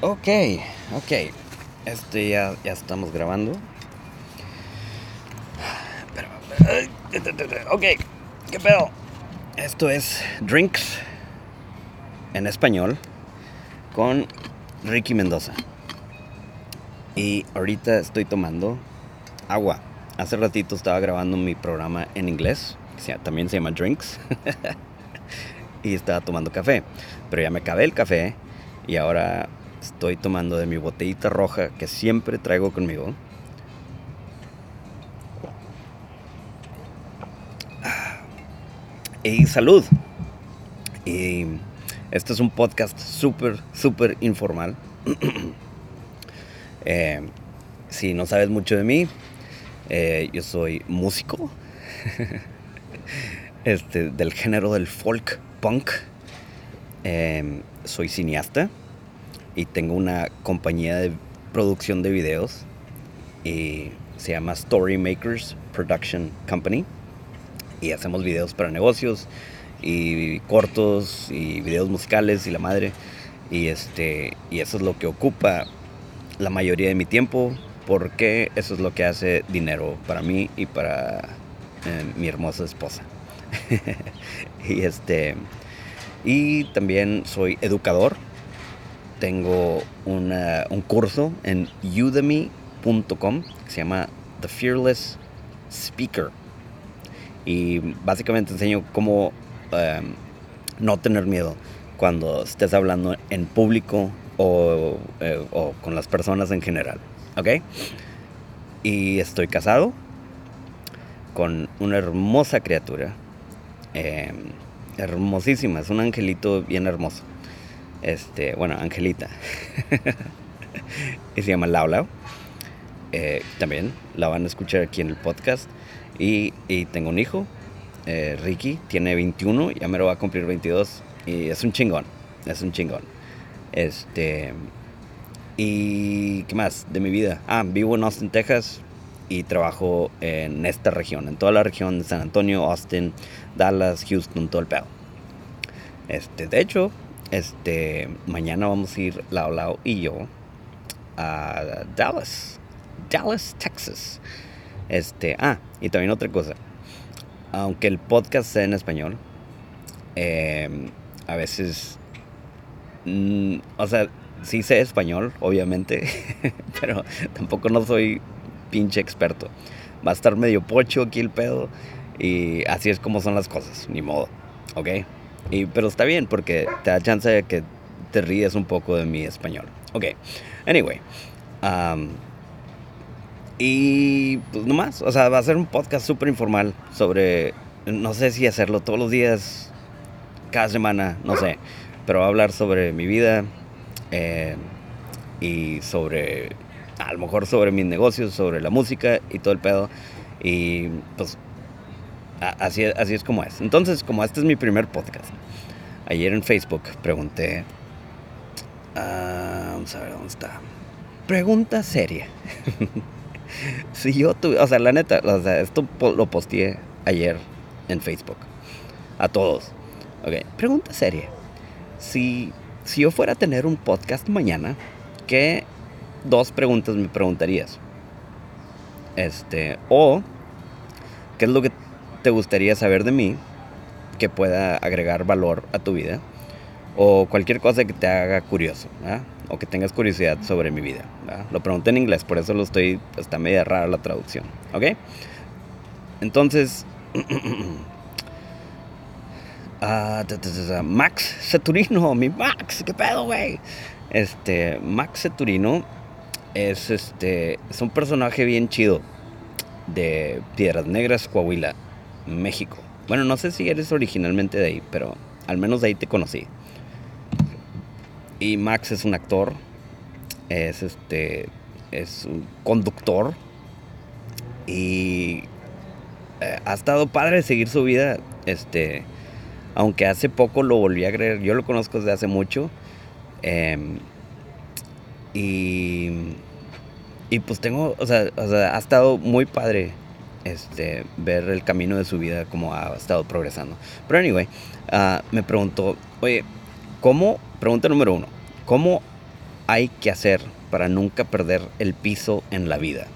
Ok, ok. Este ya, ya estamos grabando. Ok, ¿qué pedo? Esto es Drinks en español con Ricky Mendoza. Y ahorita estoy tomando agua. Hace ratito estaba grabando mi programa en inglés, que también se llama Drinks. y estaba tomando café. Pero ya me acabé el café y ahora estoy tomando de mi botellita roja que siempre traigo conmigo. Y salud. Y este es un podcast súper, súper informal. Eh, si no sabes mucho de mí, eh, yo soy músico este, del género del folk punk. Eh, soy cineasta y tengo una compañía de producción de videos y se llama Story Makers Production Company y hacemos videos para negocios y cortos y videos musicales y la madre. Y este y eso es lo que ocupa la mayoría de mi tiempo porque eso es lo que hace dinero para mí y para eh, mi hermosa esposa. Y este y también soy educador tengo un curso en udemy.com que se llama The Fearless Speaker. Y básicamente enseño cómo em, no tener miedo cuando estés hablando en público o, eh, o, con las personas en general. ¿Ok? Y estoy casado con una hermosa criatura. Em, hermosísima, es un angelito bien hermoso. Este, bueno, Angelita. y se llama Lau eh, también la van a escuchar aquí en el podcast. Y, tengo un hijo, eh, Ricky, tiene 21, ya me lo va a cumplir 22. Y es un chingón, es un chingón. Este. ¿Y qué más de mi vida? Ah, vivo en Austin, Texas y trabajo en esta región, en toda la región de San Antonio, Austin, Dallas, Houston, todo el pedo. Este, de hecho, este, mañana vamos a ir Lao Lao y yo a Dallas, Dallas, Texas. Este, ah, y también otra cosa. Aunque el podcast sea en español, em, a veces, mm, o sea, sí sé español, obviamente, pero tampoco no soy pinche experto. Va a estar medio pocho aquí el pedo y así es como son las cosas, ni modo, ¿ok? Y, pero está bien porque te da chance de que te ríes un poco de mi español. Ok, anyway. y pues nomás, o sea, va a ser un podcast súper informal sobre, no sé si hacerlo todos los días, cada semana, no sé, pero va a hablar sobre mi vida eh, y sobre, a lo mejor sobre mis negocios, sobre la música y todo el pedo. Y pues Así, así es como es. Entonces, como este es mi primer podcast, ayer en Facebook pregunté... Ah, vamos a ver dónde está. Pregunta seria. si yo tuve, o sea, la neta, o sea, esto lo posteé ayer en Facebook. A todos. Ok, pregunta seria. Si, si yo fuera a tener un podcast mañana, ¿qué dos preguntas me preguntarías? Este, o, ¿qué es lo que te gustaría saber de mí que pueda agregar valor a tu vida o cualquier cosa que te haga curioso o que tengas curiosidad sobre mi vida. Lo pregunté en inglés, por eso lo estoy, está media rara la traducción. ¿Ok? Entonces, ah, Max Ceturino, mi Max, ¿qué pedo, güey? Este, Max Ceturino es, este, es un personaje bien chido de Piedras Negras, Coahuila. México. Bueno, no sé si eres originalmente de ahí, pero al menos de ahí te conocí. Y Max es un actor, es este, es un conductor y eh, ha estado padre seguir su vida, este, aunque hace poco lo volví a creer, yo lo conozco desde hace mucho em, y y pues tengo, o sea, o sea, ha estado muy padre este, ver el camino de su vida, como ha estado progresando. Pero anyway, uh, me preguntó, oye, ¿cómo, pregunta número uno, ¿cómo hay que hacer para nunca perder el piso en la vida?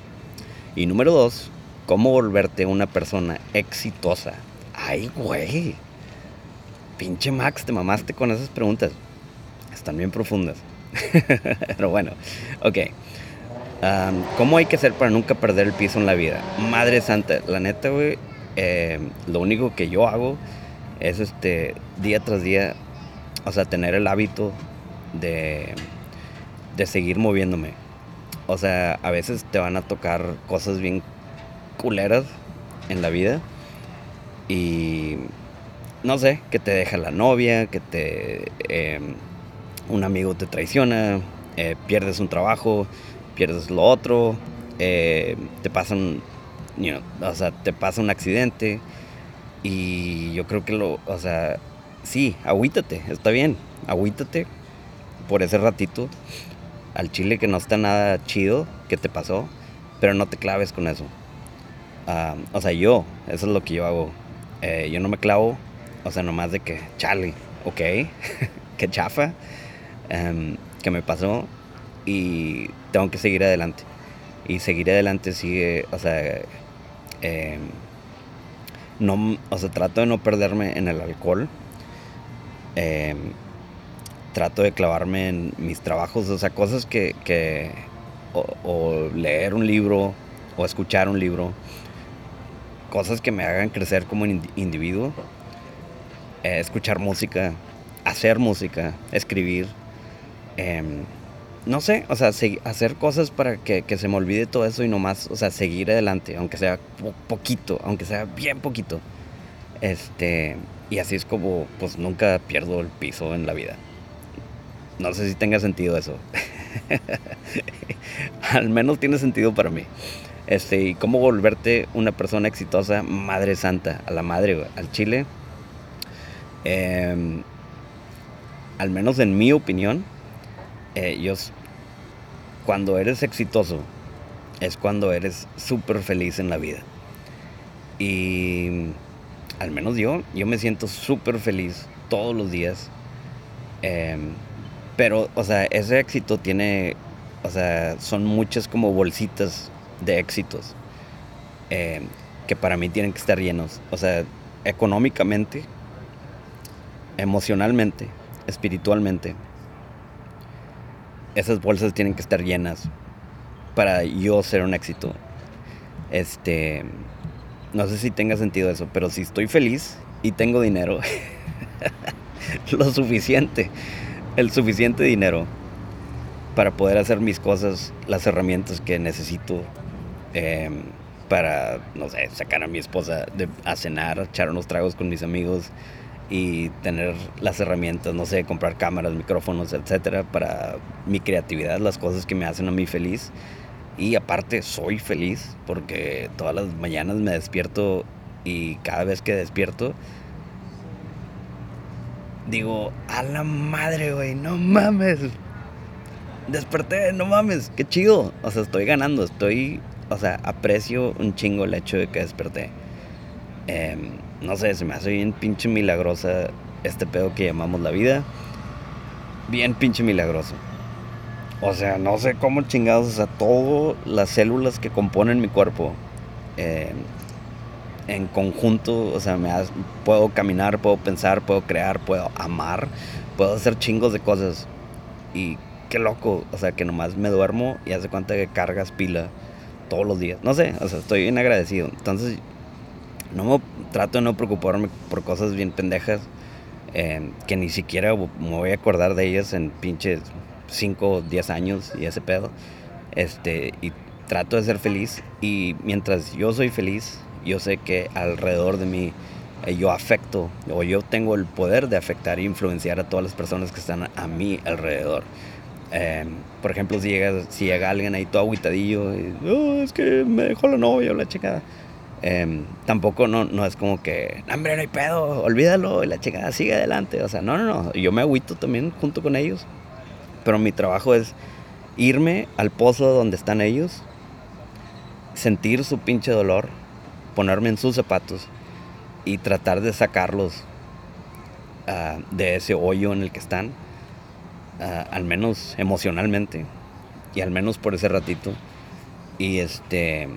Y número dos, ¿cómo volverte una persona exitosa? Ay, güey. Pinche Max, te mamaste con esas preguntas. Están bien profundas. Pero bueno, ok. ¿Cómo hay que hacer para nunca perder el piso en la vida? Madre santa, la neta, güey, eh, lo único que yo hago es este, día tras día, o sea, tener el hábito de, de seguir moviéndome. O sea, a veces te van a tocar cosas bien culeras en la vida y no sé, que te deja la novia, que te em, un amigo te traiciona, eh, pierdes un trabajo, pierdes lo otro, eh, te pasan, o sea, te pasa un accidente y yo creo que lo, o sea, sí, agüítate, está bien, agüítate por ese ratito al chile que no está nada chido que te pasó, pero no te claves con eso. Ah, o sea, yo, eso es lo que yo hago. Eh, yo no me clavo, o sea, nomás de que, chale, ok, que chafa, em, que me pasó y tengo que seguir adelante. Y seguir adelante sigue, o sea, em, no, o sea, trato de no perderme en el alcohol. Em, trato de clavarme en mis trabajos, o sea, cosas que, que o, leer un libro o escuchar un libro, cosas que me hagan crecer como individuo, eh, escuchar música, hacer música, escribir. Em, no sé, o sea, hacer cosas para que, se me olvide todo eso y nomás, o sea, seguir adelante, aunque sea poquito, aunque sea bien poquito. Este, y así es como, pues nunca pierdo el piso en la vida. No sé si tenga sentido eso. Al menos tiene sentido para mí. Este, y cómo volverte una persona exitosa, madre santa, a la madre, al chile. Em, al menos en mi opinión, ellos, cuando eres exitoso, es cuando eres súper feliz en la vida. Y al menos yo, yo me siento súper feliz todos los días. Em, pero, o sea, ese éxito tiene, o sea, son muchas como bolsitas de éxitos em, que para mí tienen que estar llenos. O sea, económicamente, emocionalmente, espiritualmente esas bolsas tienen que estar llenas para yo ser un éxito. Este, no sé si tenga sentido eso, pero si estoy feliz y tengo dinero, lo suficiente, el suficiente dinero para poder hacer mis cosas, las herramientas que necesito em, para, no sé, sacar a mi esposa a cenar, echar unos tragos con mis amigos, y tener las herramientas, no sé, comprar cámaras, micrófonos, etcétera, para mi creatividad, las cosas que me hacen a mí feliz. Y aparte, soy feliz porque todas las mañanas me despierto y cada vez que despierto, digo, a la madre, güey, no mames. Desperté, no mames, qué chido. O sea, estoy ganando, estoy, o sea, aprecio un chingo el hecho de que desperté. Eh, no sé, se me hace bien pinche milagrosa este pedo que llamamos la vida. Bien pinche milagroso. O sea, no sé cómo chingados, o sea, todas las células que componen mi cuerpo eh, en conjunto, o sea, me puedo caminar, puedo pensar, puedo crear, puedo amar, puedo hacer chingos de cosas. Y qué loco, o sea, que nomás me duermo y hace cuenta que cargas pila todos los días. No sé, o sea, estoy bien agradecido. Entonces, no me, trato de no preocuparme por cosas bien pendejas eh, que ni siquiera me voy a acordar de ellas en pinches 5 o 10 años y ese pedo. Este, y trato de ser feliz y mientras yo soy feliz, yo sé que alrededor de mí eh, yo afecto o yo tengo el poder de afectar e influenciar a todas las personas que están a, mi alrededor. Eh, por ejemplo, si llega, si llega alguien ahí todo aguitadillo, y, oh, es que me dejó la novia o la chica Em, tampoco no, no es como que, hombre, no hay pedo, olvídalo, y la chica sigue adelante. O sea, no, no, no. Yo me agüito también junto con ellos. Pero mi trabajo es irme al pozo donde están ellos, sentir su pinche dolor, ponerme en sus zapatos y tratar de sacarlos ah, de ese hoyo en el que están ah, al menos emocionalmente, y al menos por ese ratito, y este,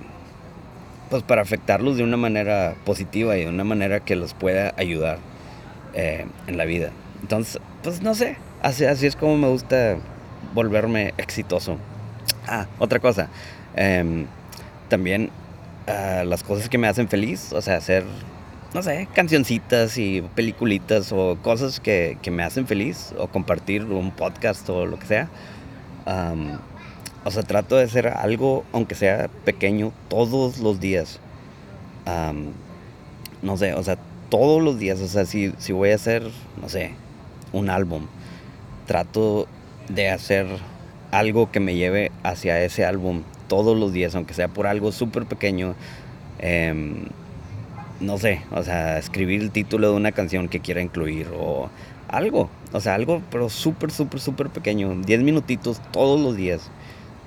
pues para afectarlos de una manera positiva y de una manera que los pueda ayudar eh, en la vida. Entonces, pues no sé, así, así es como me gusta volverme exitoso. Ah, otra cosa, em, también ah, las cosas que me hacen feliz, o sea, hacer, no sé, cancioncitas y peliculitas o cosas que, que me hacen feliz, o compartir un podcast o lo que sea. O sea, trato de hacer algo, aunque sea pequeño, todos los días. no sé, o sea, todos los días, o sea, si, si voy a hacer, no sé, un álbum, trato de hacer algo que me lleve hacia ese álbum todos los días, aunque sea por algo súper pequeño. Em, no sé, o sea, escribir el título de una canción que quiera incluir o algo, o sea, algo pero súper, súper, súper pequeño, 10 minutitos todos los días,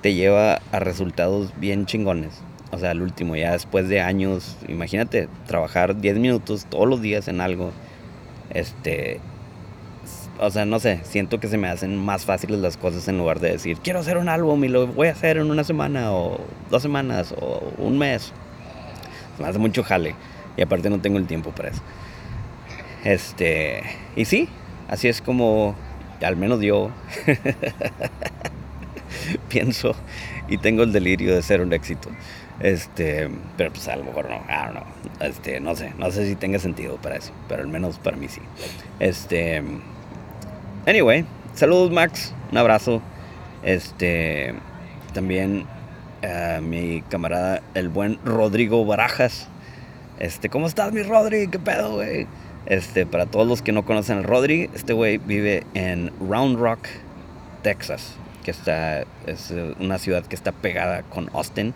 te lleva a resultados bien chingones. O sea, el último, ya después de años, imagínate, trabajar 10 minutos todos los días en algo, este, o sea, no sé, siento que se me hacen más fáciles las cosas en lugar de decir, quiero hacer un álbum y lo voy a hacer en una semana o dos semanas o un mes. Se me hace mucho jale y aparte no tengo el tiempo para eso. Este, y sí, así es como, al menos yo, pienso y tengo el delirio de ser un éxito. Este, pero pues a lo mejor no, I don't Este, no sé, no sé si tenga sentido para eso, pero al menos para mí sí. Este, anyway, saludos Max, un abrazo. Este, también mi camarada, el buen Rodrigo Barajas. Este, ¿cómo estás, mi Rodri? ¿Qué pedo, güey? Este, para todos los que no conocen al Rodri, este güey vive en Round Rock, Texas, que está, es una ciudad que está pegada con Austin.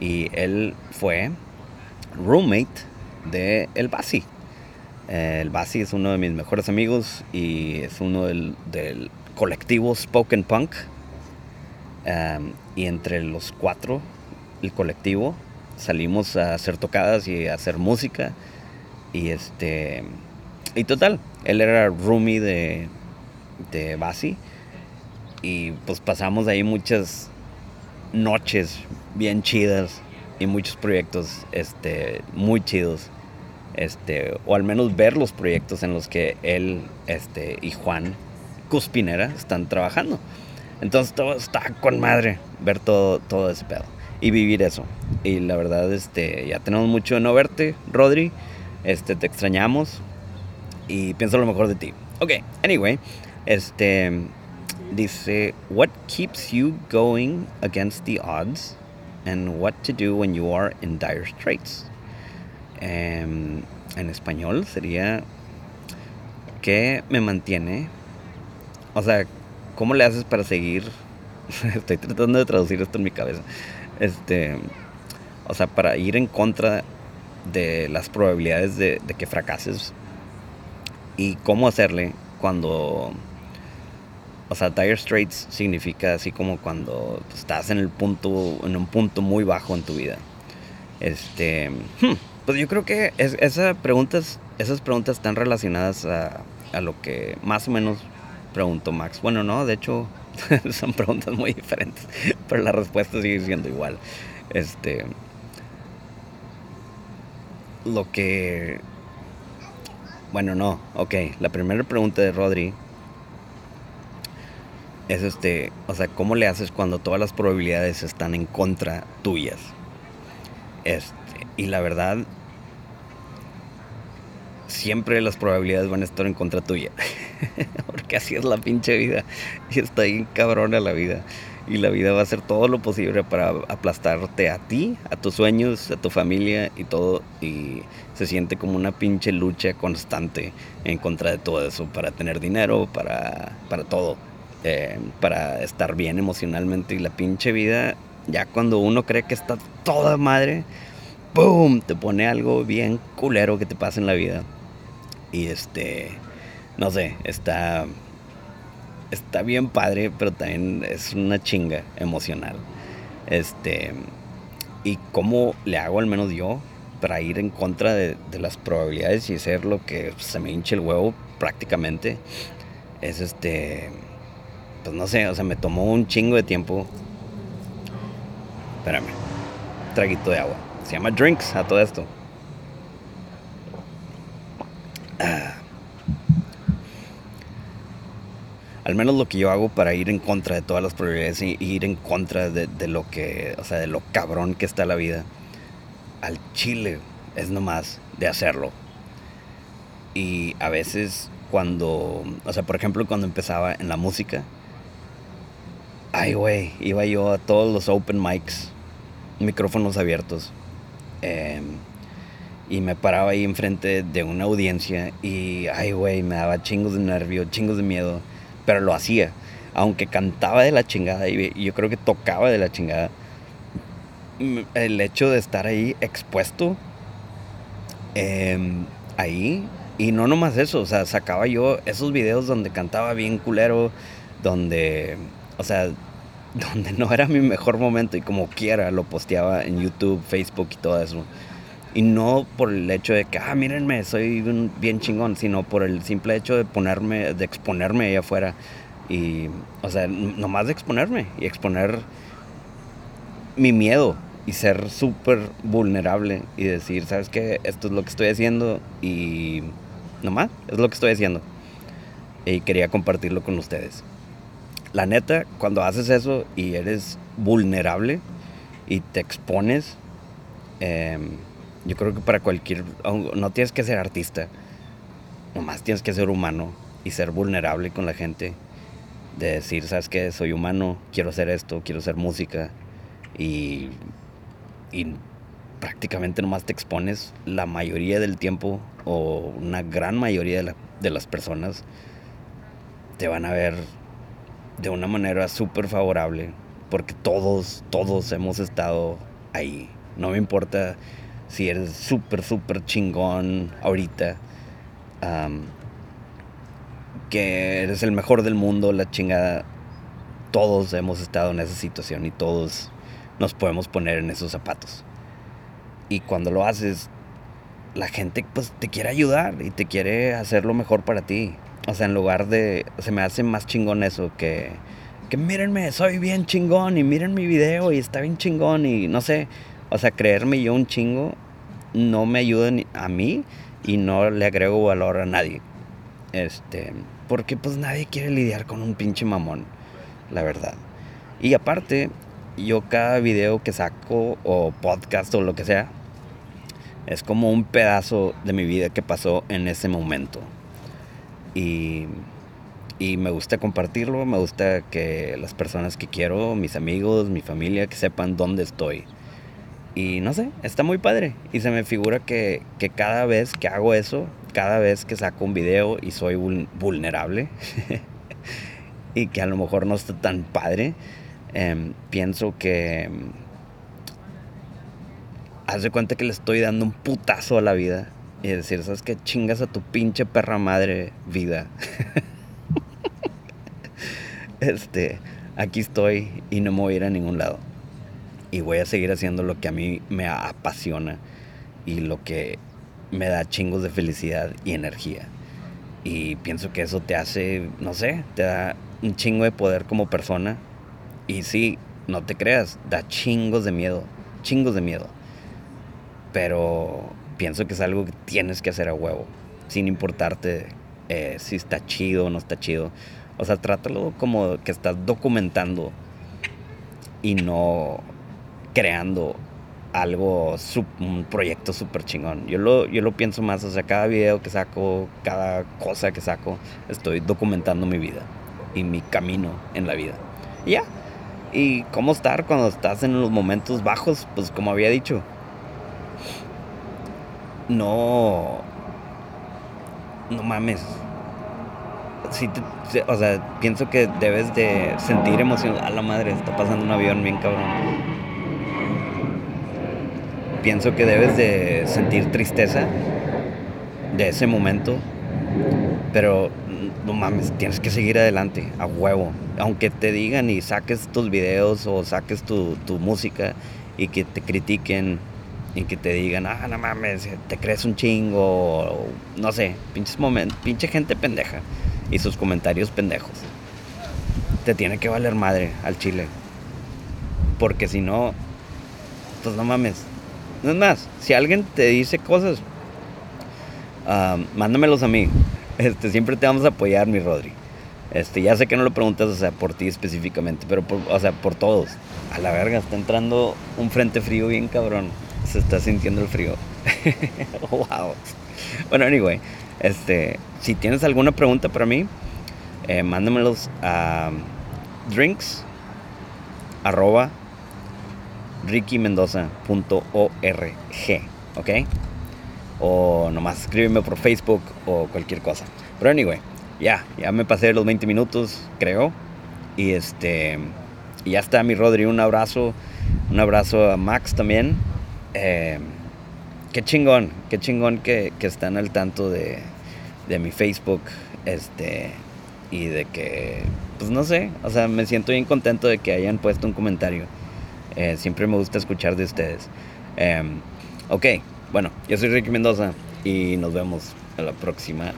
Y él fue roommate de El Basi. el Basi es uno de mis mejores amigos y es uno del, colectivo Spoken Punk. y entre los cuatro, el colectivo, salimos a hacer tocadas y a hacer música. Y este. Y total, él era roomie de, de Basi. Y pues pasamos ahí muchas noches bien chidas y muchos proyectos este, muy chidos. Este, o al menos ver los proyectos en los que él este, y Juan Cuspinera están trabajando. Entonces todo está con madre ver todo, todo ese pedo y vivir eso. Y la verdad, este, ya tenemos mucho de no verte, Rodri. Este, te extrañamos y pienso lo mejor de ti. Ok, anyway, este, Dice, what keeps you going against the odds and what to do when you are in dire straits. Em, en español sería, ¿qué me mantiene? O sea, ¿cómo le haces para seguir? Estoy tratando de traducir esto en mi cabeza. Este, o sea, para ir en contra de las probabilidades de, de que fracases y cómo hacerle cuando o sea, dire straits significa así como cuando estás en el punto, en un punto muy bajo en tu vida. Este, hmm, pues yo creo que es, preguntas, esas preguntas están relacionadas a, a lo que más o menos preguntó Max. Bueno, no, de hecho son preguntas muy diferentes, pero la respuesta sigue siendo igual. Este, lo que, bueno, no, ok, la primera pregunta de Rodri es este, o sea, ¿cómo le haces cuando todas las probabilidades están en contra tuyas? Este, y la verdad, siempre las probabilidades van a estar en contra tuya. Porque así es la pinche vida. Y está ahí cabrona la vida. Y la vida va a hacer todo lo posible para aplastarte a ti, a tus sueños, a tu familia y todo. Y se siente como una pinche lucha constante en contra de todo eso. Para tener dinero, para, para todo. Eh, para estar bien emocionalmente y la pinche vida, ya cuando uno cree que está toda madre, ¡boom! Te pone algo bien culero que te pasa en la vida. Y este, no sé, está, está bien padre, pero también es una chinga emocional. Este, y cómo le hago al menos yo para ir en contra de, las probabilidades y hacer lo que se me hinche el huevo prácticamente, es este pues no sé, o sea, me tomó un chingo de tiempo. Espérame, traguito de agua. Se llama Drinks a todo esto. Ah. Al menos lo que yo hago para ir en contra de todas las probabilidades y ir en contra de, de lo que, o sea, de lo cabrón que está la vida. Al chile es nomás de hacerlo. Y a veces cuando, o sea, por ejemplo, cuando empezaba en la música, ay, güey, iba yo a todos los open mics, micrófonos abiertos, em, y me paraba ahí enfrente de una audiencia y, ay, güey, me daba chingos de nervio, chingos de miedo, pero lo hacía. Aunque cantaba de la chingada y yo creo que tocaba de la chingada, el hecho de estar ahí expuesto, em, ahí y no nomás eso, o sea, sacaba yo esos videos donde cantaba bien culero, donde, o sea, donde no era mi mejor momento y como quiera lo posteaba en YouTube, Facebook y todo eso. Y no por el hecho de que, ah, mírenme, soy bien chingón, sino por el simple hecho de ponerme, de exponerme ahí afuera. Y, o sea, nomás de exponerme y exponer mi miedo, y ser súper vulnerable y decir, ¿sabes qué? Esto es lo que estoy haciendo y nomás, es lo que estoy haciendo. Y quería compartirlo con ustedes. La neta, cuando haces eso y eres vulnerable y te expones, em, yo creo que para cualquier, no tienes que ser artista, nomás tienes que ser humano y ser vulnerable con la gente. De decir, ¿sabes qué? Soy humano, quiero hacer esto, quiero hacer música y y prácticamente nomás te expones la mayoría del tiempo o una gran mayoría de, las personas te van a ver de una manera súper favorable porque todos, todos hemos estado ahí. No me importa si eres súper, súper chingón ahorita, que eres el mejor del mundo, la chingada. Todos hemos estado en esa situación y todos nos podemos poner en esos zapatos. Y cuando lo haces, la gente pues te quiere ayudar y te quiere hacer lo mejor para ti. O sea, en lugar de, se me hace más chingón eso que, que mírenme, soy bien chingón y miren mi video y está bien chingón y no sé, o sea, creerme yo un chingo no me ayuda a mí y no le agrego valor a nadie. Este, porque pues nadie quiere lidiar con un pinche mamón, la verdad. Y aparte, yo cada video que saco o podcast o lo que sea, es como un pedazo de mi vida que pasó en ese momento. Y, y me gusta compartirlo, me gusta que las personas que quiero, mis amigos, mi familia, que sepan dónde estoy. Y no sé, está muy padre. Y se me figura que, que cada vez que hago eso, cada vez que saco un video y soy vulnerable, y que a lo mejor no está tan padre, Em, pienso que haz de cuenta que le estoy dando un putazo a la vida y decir, ¿sabes qué? Chingas a tu pinche perra madre vida. este, aquí estoy y no me voy a ir a ningún lado. Y voy a seguir haciendo lo que a mí me apasiona y lo que me da chingos de felicidad y energía. Y pienso que eso te hace, no sé, te da un chingo de poder como persona y sí, no te creas, da chingos de miedo, chingos de miedo. Pero pienso que es algo que tienes que hacer a huevo, sin importarte eh, si está chido o no está chido. O sea, trátalo como que estás documentando y no creando algo, un proyecto súper chingón. Yo lo, yo lo pienso más, o sea, cada video que saco, cada cosa que saco, estoy documentando mi vida y mi camino en la vida. Y ya, y cómo estar cuando estás en los momentos bajos, pues como había dicho. No. No mames. Sí, o sea, pienso que debes de sentir emoción. A la madre, está pasando un avión bien cabrón. Pienso que debes de sentir tristeza de ese momento. Pero no mames, tienes que seguir adelante, a huevo. Aunque te digan y saques tus videos o saques tu, música y que te critiquen y que te digan, ah, no mames, te crees un chingo, no sé, pinches momentos, pinche gente pendeja y sus comentarios pendejos. te tiene que valer madre al chile. Porque si no, pues no mames. No es más, si alguien te dice cosas, ah, mándamelos a mí. Este, siempre te vamos a apoyar, mi Rodri. Este, ya sé que no lo preguntas, o sea, por ti específicamente, pero o sea, por todos. A la verga, está entrando un frente frío bien cabrón. Está sintiendo el frío. wow. Bueno, anyway, este, si tienes alguna pregunta para mí, eh, a drinks arroba rickymendoza.org, ¿ok? O nomás escríbeme por Facebook o cualquier cosa. Pero anyway, ya, ya me pasé los 20 minutos, creo. Y este, y ya está mi Rodri, un abrazo, un abrazo a Max también. Eh, qué chingón, qué chingón que, que están al tanto de, de mi Facebook, este, y de que, pues no sé, o sea, me siento bien contento de que hayan puesto un comentario. Eh, siempre me gusta escuchar de ustedes. Em, ok, bueno, yo soy Ricky Mendoza y nos vemos a la próxima